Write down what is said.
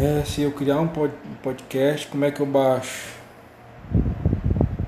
É, se assim, eu criar um podcast, como é que eu baixo?